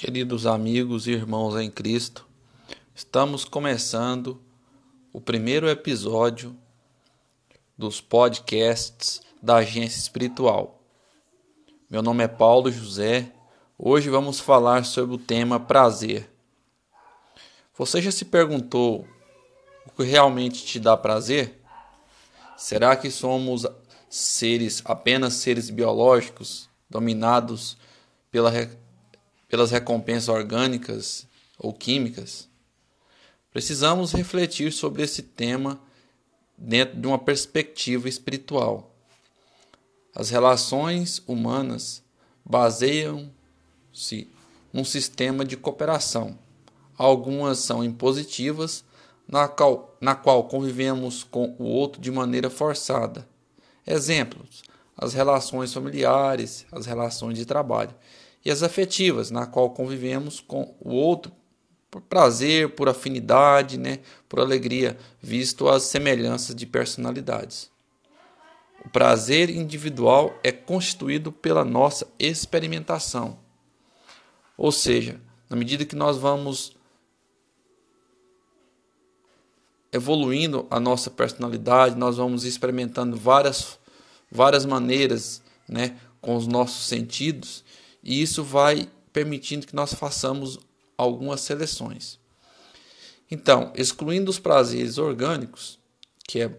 Queridos amigos e irmãos em Cristo, estamos começando o primeiro episódio dos podcasts da Agência Espiritual. Meu nome é Paulo José. Hoje vamos falar sobre o tema prazer. Você já se perguntou o que realmente te dá prazer? Será que somos seres apenas seres biológicos dominados pela pelas recompensas orgânicas ou químicas, precisamos refletir sobre esse tema dentro de uma perspectiva espiritual. As relações humanas baseiam-se num sistema de cooperação. Algumas são impositivas, na qual, na qual convivemos com o outro de maneira forçada. Exemplos: as relações familiares, as relações de trabalho e as afetivas, na qual convivemos com o outro por prazer, por afinidade, né, por alegria, visto as semelhanças de personalidades. O prazer individual é constituído pela nossa experimentação. Ou seja, na medida que nós vamos evoluindo a nossa personalidade, nós vamos experimentando várias, várias maneiras né, com os nossos sentidos, e isso vai permitindo que nós façamos algumas seleções. Então, excluindo os prazeres orgânicos, que é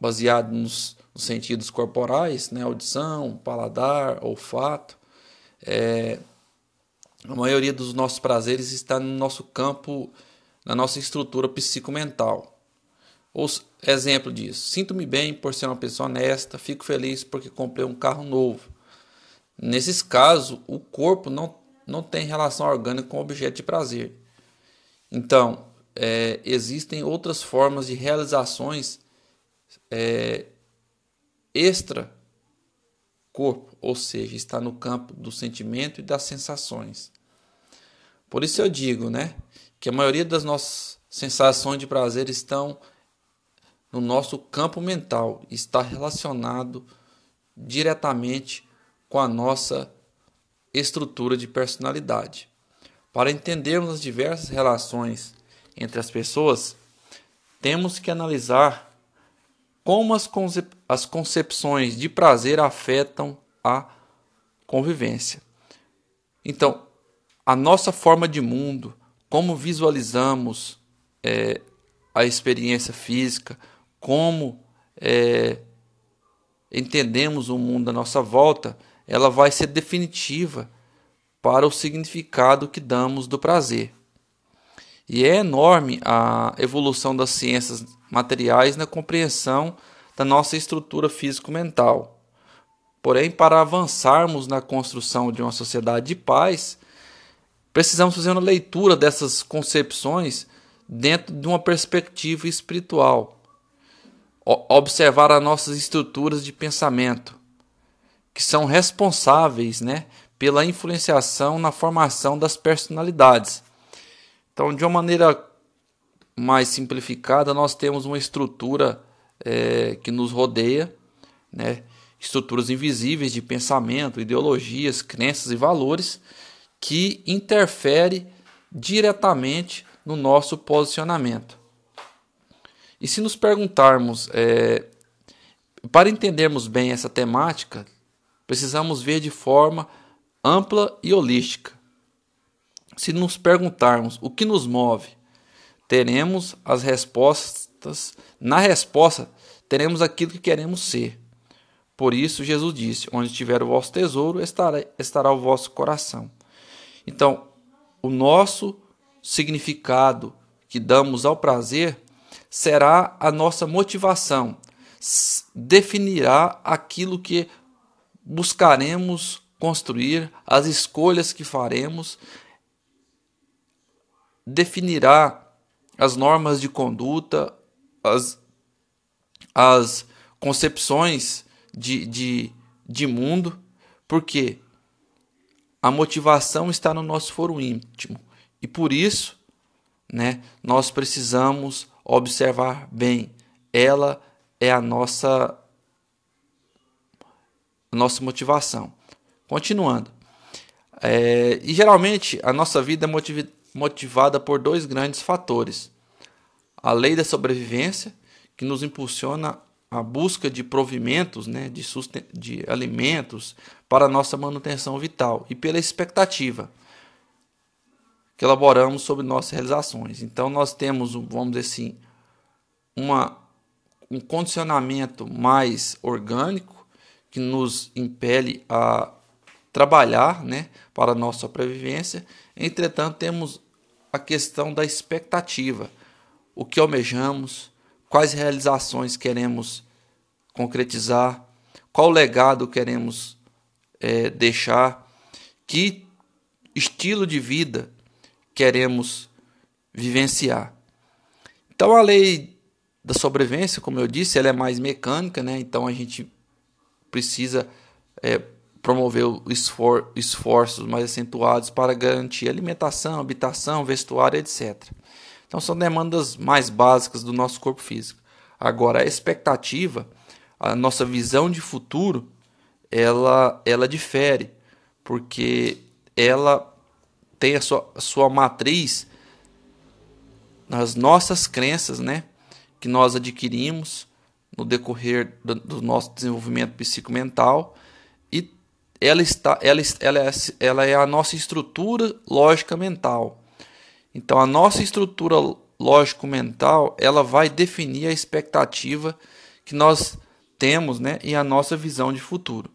baseado nos, nos sentidos corporais, né, audição, paladar, olfato, é, a maioria dos nossos prazeres está no nosso campo, na nossa estrutura psicomental. Ou, exemplo disso, sinto-me bem por ser uma pessoa honesta, fico feliz porque comprei um carro novo. Nesses casos, o corpo não, não tem relação orgânica com o objeto de prazer. Então, é, existem outras formas de realizações é, extra corpo, ou seja, está no campo do sentimento e das sensações. Por isso eu digo, né, que a maioria das nossas sensações de prazer estão no nosso campo mental, está relacionado diretamente com a nossa estrutura de personalidade. Para entendermos as diversas relações entre as pessoas, temos que analisar como as, as concepções de prazer afetam a convivência. Então, a nossa forma de mundo, como visualizamos é, a experiência física, como é, entendemos o mundo à nossa volta, ela vai ser definitiva para o significado que damos do prazer. E é enorme a evolução das ciências materiais na compreensão da nossa estrutura físico-mental. Porém, para avançarmos na construção de uma sociedade de paz, precisamos fazer uma leitura dessas concepções dentro de uma perspectiva espiritual. Observar as nossas estruturas de pensamento, que são responsáveis né, pela influenciação na formação das personalidades. Então, de uma maneira mais simplificada, nós temos uma estrutura é, que nos rodeia, né, estruturas invisíveis de pensamento, ideologias, crenças e valores que interfere diretamente no nosso posicionamento. E se nos perguntarmos, é, para entendermos bem essa temática, precisamos ver de forma ampla e holística. Se nos perguntarmos o que nos move, teremos as respostas. Na resposta, teremos aquilo que queremos ser. Por isso, Jesus disse: Onde estiver o vosso tesouro, estará, estará o vosso coração. Então, o nosso significado que damos ao prazer será a nossa motivação, definirá aquilo que buscaremos construir, as escolhas que faremos, definirá as normas de conduta, as, as concepções de, de, de mundo, porque a motivação está no nosso foro íntimo e por isso né, nós precisamos observar bem. Ela é a nossa nossa motivação. Continuando. É, e geralmente a nossa vida é motivada por dois grandes fatores: a lei da sobrevivência, que nos impulsiona a busca de provimentos, né, de, de alimentos para a nossa manutenção vital, e pela expectativa que elaboramos sobre nossas realizações. Então nós temos, vamos dizer assim, uma, um condicionamento mais orgânico que nos impele a trabalhar né, para a nossa sobrevivência. Entretanto, temos a questão da expectativa, o que almejamos, quais realizações queremos concretizar, qual legado queremos é, deixar, que estilo de vida queremos vivenciar. Então a lei da sobrevivência, como eu disse, ela é mais mecânica, né? Então a gente precisa é, promover esfor esforços mais acentuados para garantir alimentação, habitação, vestuário, etc. Então são demandas mais básicas do nosso corpo físico. Agora a expectativa, a nossa visão de futuro, ela ela difere, porque ela tem a sua, a sua matriz nas nossas crenças, né, que nós adquirimos no decorrer do, do nosso desenvolvimento psicomental e ela está ela, ela, é, ela é a nossa estrutura lógica mental. Então a nossa estrutura lógico-mental, ela vai definir a expectativa que nós temos, né, e a nossa visão de futuro.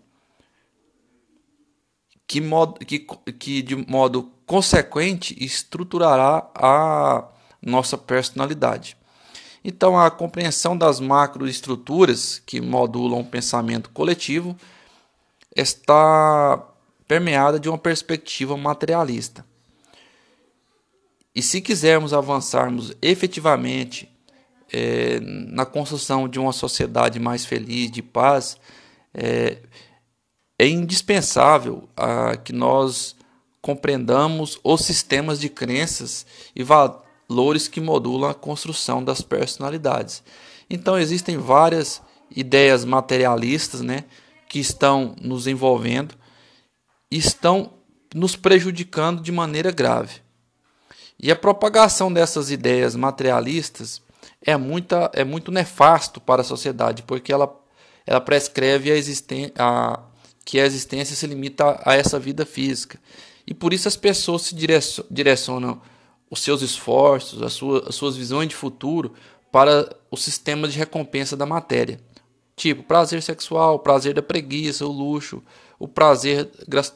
Que, modo, que, que de modo consequente estruturará a nossa personalidade. Então, a compreensão das macroestruturas que modulam o pensamento coletivo está permeada de uma perspectiva materialista. E se quisermos avançarmos efetivamente é, na construção de uma sociedade mais feliz, de paz, é, é indispensável a, que nós compreendamos os sistemas de crenças e valores que modulam a construção das personalidades. Então existem várias ideias materialistas, né, que estão nos envolvendo estão nos prejudicando de maneira grave. E a propagação dessas ideias materialistas é, muita, é muito nefasto para a sociedade, porque ela, ela prescreve a, existen a, que a existência se limita a essa vida física. E por isso as pessoas se direcionam os seus esforços, as suas, as suas visões de futuro para o sistema de recompensa da matéria. Tipo, prazer sexual, prazer da preguiça, o luxo, o prazer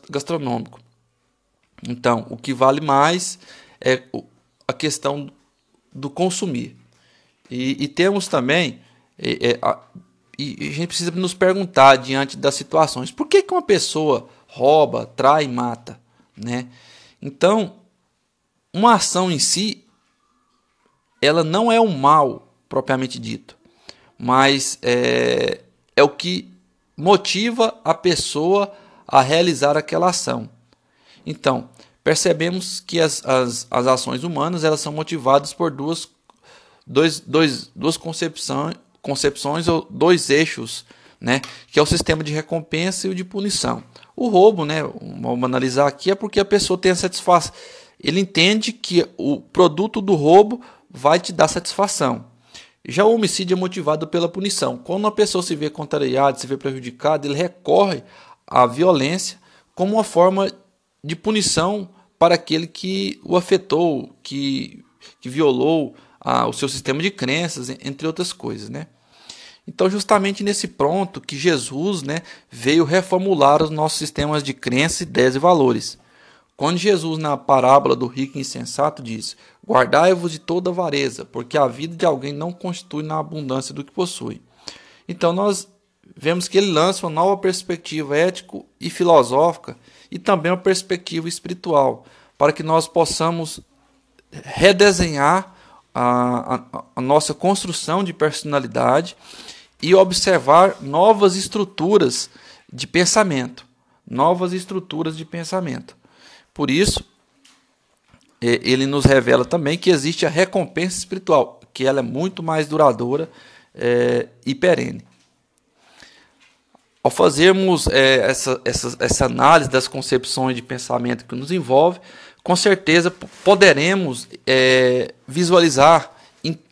gastronômico. Então, o que vale mais é a questão do consumir. E, e temos também, é, é, a, e a gente precisa nos perguntar diante das situações, por que, que uma pessoa rouba, trai mata? Né? Então, uma ação em si, ela não é o mal propriamente dito, mas é, é o que motiva a pessoa a realizar aquela ação. Então, percebemos que as, as, as ações humanas elas são motivadas por duas, dois, dois, duas concepções, concepções ou dois eixos, né? que é o sistema de recompensa e o de punição. O roubo, né, vamos analisar aqui, é porque a pessoa tem a satisfação. Ele entende que o produto do roubo vai te dar satisfação. Já o homicídio é motivado pela punição. Quando uma pessoa se vê contrariada, se vê prejudicada, ele recorre à violência como uma forma de punição para aquele que o afetou, que, que violou o seu sistema de crenças, entre outras coisas, né? Então, justamente nesse ponto que Jesus né, veio reformular os nossos sistemas de crença, ideias e valores. Quando Jesus, na parábola do rico insensato, diz: Guardai-vos de toda avareza, porque a vida de alguém não constitui na abundância do que possui. Então, nós vemos que ele lança uma nova perspectiva ético e filosófica e também uma perspectiva espiritual, para que nós possamos redesenhar a, a, a nossa construção de personalidade e observar novas estruturas de pensamento, novas estruturas de pensamento. Por isso, ele nos revela também que existe a recompensa espiritual, que ela é muito mais duradoura é, e perene. ao fazermos é, essa, essa, essa análise das concepções de pensamento que nos envolve, com certeza poderemos é, visualizar,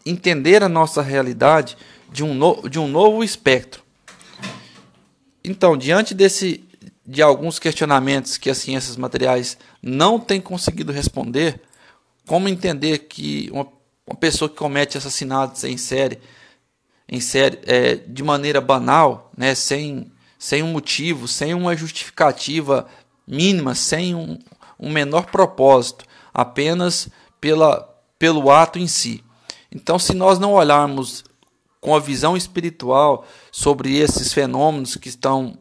entender a nossa realidade de um, no, de um novo espectro. Então, diante desse, de alguns questionamentos que as ciências materiais não têm conseguido responder, como entender que uma, uma pessoa que comete assassinatos em série, em série é, de maneira banal, né, sem, sem um motivo, sem uma justificativa mínima, sem um, um menor propósito, apenas pela, pelo ato em si. Então, se nós não olharmos com a visão espiritual sobre esses fenômenos que estão,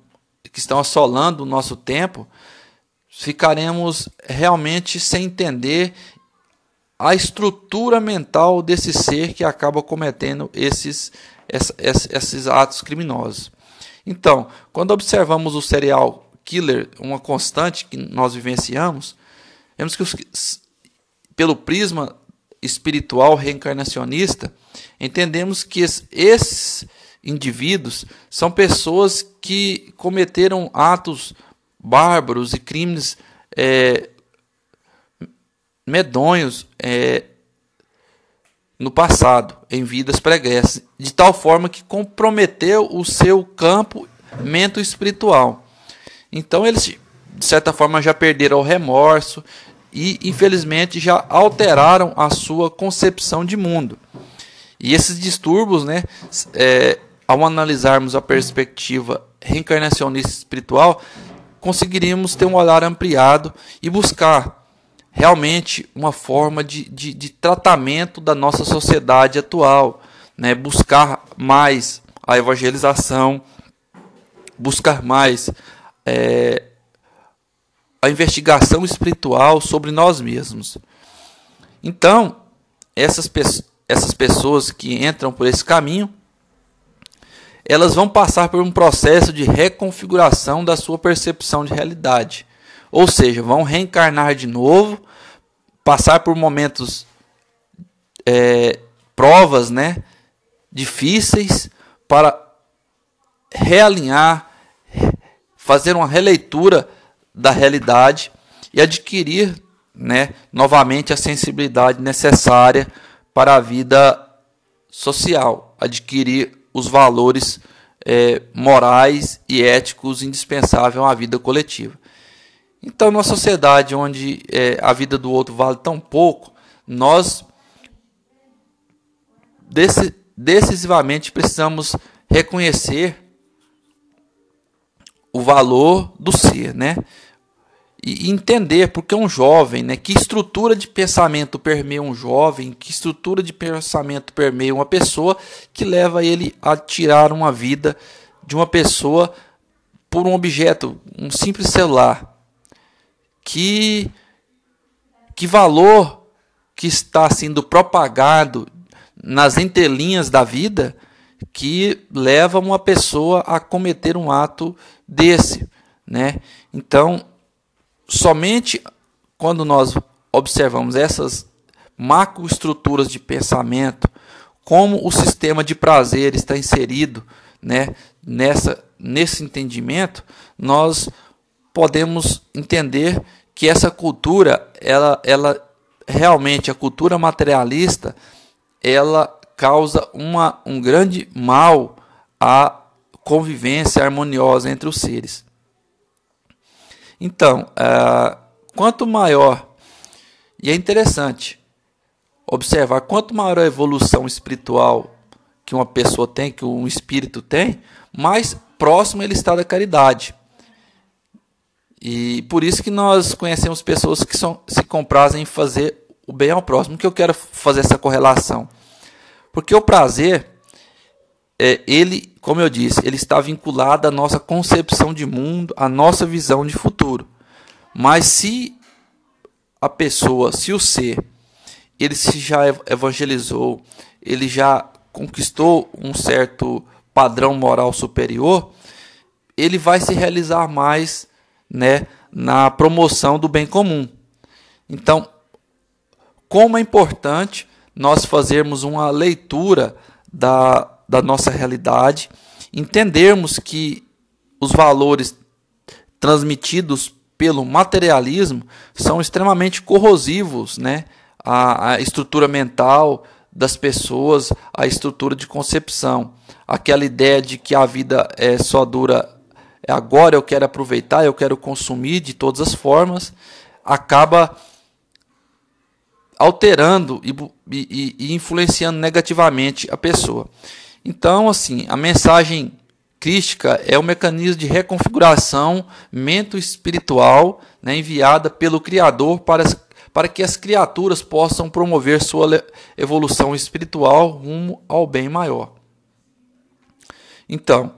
que estão assolando o nosso tempo, ficaremos realmente sem entender a estrutura mental desse ser que acaba cometendo esses, esses, esses atos criminosos. Então, quando observamos o serial killer, uma constante que nós vivenciamos, vemos que os, pelo prisma espiritual reencarnacionista, entendemos que esses indivíduos são pessoas que cometeram atos bárbaros e crimes é, medonhos é, no passado, em vidas pregressas, de tal forma que comprometeu o seu campo mento espiritual. Então eles, de certa forma, já perderam o remorso e, infelizmente, já alteraram a sua concepção de mundo. E esses distúrbios, né, é, ao analisarmos a perspectiva reencarnacionista espiritual, conseguiríamos ter um olhar ampliado e buscar realmente uma forma de, de, de tratamento da nossa sociedade atual, né? buscar mais a evangelização, buscar mais é, a investigação espiritual sobre nós mesmos. Então, essas, pe essas pessoas que entram por esse caminho, elas vão passar por um processo de reconfiguração da sua percepção de realidade. Ou seja, vão reencarnar de novo, passar por momentos, é, provas né, difíceis para realinhar, fazer uma releitura da realidade e adquirir né, novamente a sensibilidade necessária para a vida social, adquirir os valores é, morais e éticos indispensáveis à vida coletiva. Então, numa sociedade onde é, a vida do outro vale tão pouco, nós decisivamente precisamos reconhecer o valor do ser, né? E entender porque um jovem, né? Que estrutura de pensamento permeia um jovem, que estrutura de pensamento permeia uma pessoa que leva ele a tirar uma vida de uma pessoa por um objeto, um simples celular que, que valor que está sendo propagado nas entrelinhas da vida que leva uma pessoa a cometer um ato desse, né? Então, somente quando nós observamos essas macroestruturas de pensamento, como o sistema de prazer está inserido, né, nessa nesse entendimento, nós podemos entender que essa cultura, ela, ela realmente, a cultura materialista, ela causa uma, um grande mal à convivência harmoniosa entre os seres. Então, uh, quanto maior, e é interessante observar, quanto maior a evolução espiritual que uma pessoa tem, que um espírito tem, mais próximo ele está da caridade. E por isso que nós conhecemos pessoas que são, se comprazem em fazer o bem ao próximo. que eu quero fazer essa correlação? Porque o prazer, é, ele, como eu disse, ele está vinculado à nossa concepção de mundo, à nossa visão de futuro. Mas se a pessoa, se o ser, ele se já evangelizou, ele já conquistou um certo padrão moral superior, ele vai se realizar mais né, na promoção do bem comum. Então, como é importante nós fazermos uma leitura da, da nossa realidade, entendermos que os valores transmitidos pelo materialismo são extremamente corrosivos né, à, à estrutura mental das pessoas, à estrutura de concepção. Aquela ideia de que a vida é só dura é agora, eu quero aproveitar, eu quero consumir de todas as formas, acaba alterando e, e, e influenciando negativamente a pessoa. Então, assim, a mensagem crística é um mecanismo de reconfiguração mento espiritual né, enviada pelo Criador para, para que as criaturas possam promover sua evolução espiritual rumo ao bem maior. Então,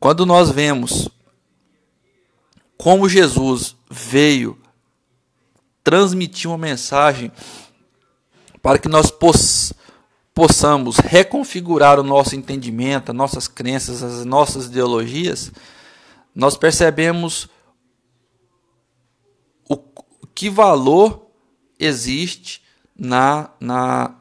quando nós vemos como Jesus veio transmitir uma mensagem para que nós possamos possamos reconfigurar o nosso entendimento, as nossas crenças, as nossas ideologias, nós percebemos o que valor existe na, na,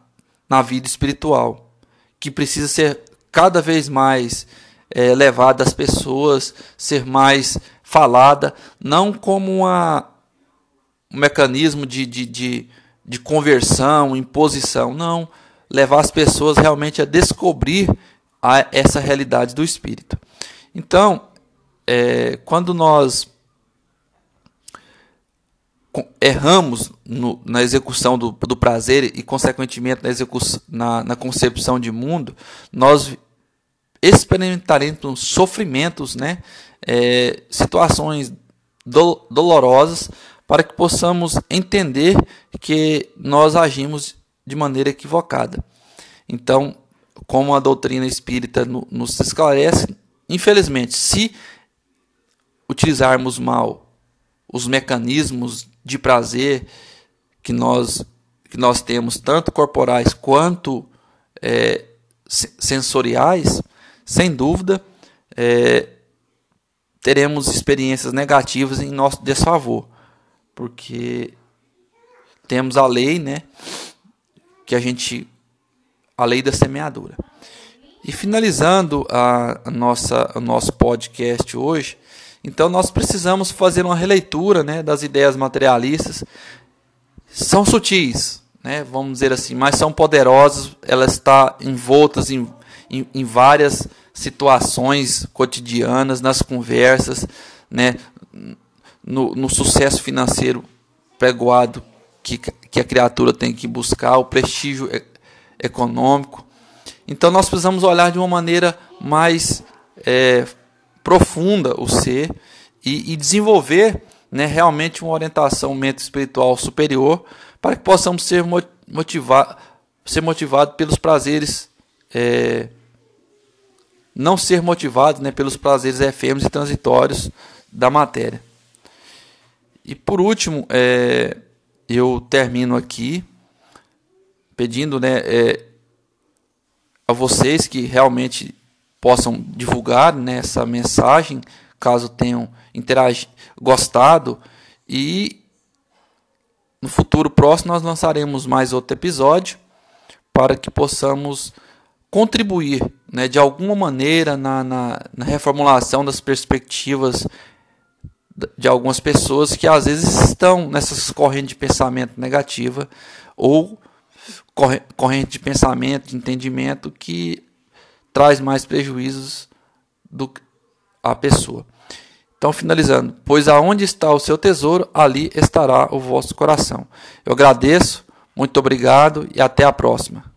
na vida espiritual, que precisa ser cada vez mais é, levada às pessoas, ser mais falada, não como uma, um mecanismo de, de, de, de conversão, imposição, não levar as pessoas realmente a descobrir a, essa realidade do espírito. Então, é, quando nós erramos no, na execução do, do, prazer e, consequentemente, na, execução, na, na concepção de mundo, nós experimentaremos sofrimentos, né? É, situações do, dolorosas, para que possamos entender que nós agimos de maneira equivocada. Então, como a doutrina espírita nos esclarece, infelizmente, se utilizarmos mal os mecanismos de prazer que nós, que nós temos, tanto corporais quanto é, sensoriais, sem dúvida, é, teremos experiências negativas em nosso desfavor, porque temos a lei, né? Que a gente a lei da semeadura. E finalizando a, nossa o nosso podcast hoje, então nós precisamos fazer uma releitura, né, das ideias materialistas. São sutis, né, vamos dizer assim, mas são poderosas, elas estão envoltas em, em, em várias situações cotidianas, nas conversas, né, no, no sucesso financeiro pregoado que, que a criatura tem que buscar, o prestígio econômico. Então nós precisamos olhar de uma maneira mais é, profunda o ser e, e desenvolver né, realmente uma orientação mente espiritual superior para que possamos ser motivar, ser motivados pelos prazeres, é, não ser motivados né, pelos prazeres efêmeros e transitórios da matéria. E por último, é, eu termino aqui pedindo né, é, a vocês que realmente possam divulgar né, essa mensagem, caso tenham gostado. E no futuro próximo nós lançaremos mais outro episódio para que possamos contribuir né, de alguma maneira na, na, na reformulação das perspectivas de algumas pessoas que às vezes estão nessas correntes de pensamento negativa ou corrente de pensamento, de entendimento que traz mais prejuízos do a pessoa. Então, finalizando, pois aonde está o seu tesouro, ali estará o vosso coração. Eu agradeço, muito obrigado e até a próxima.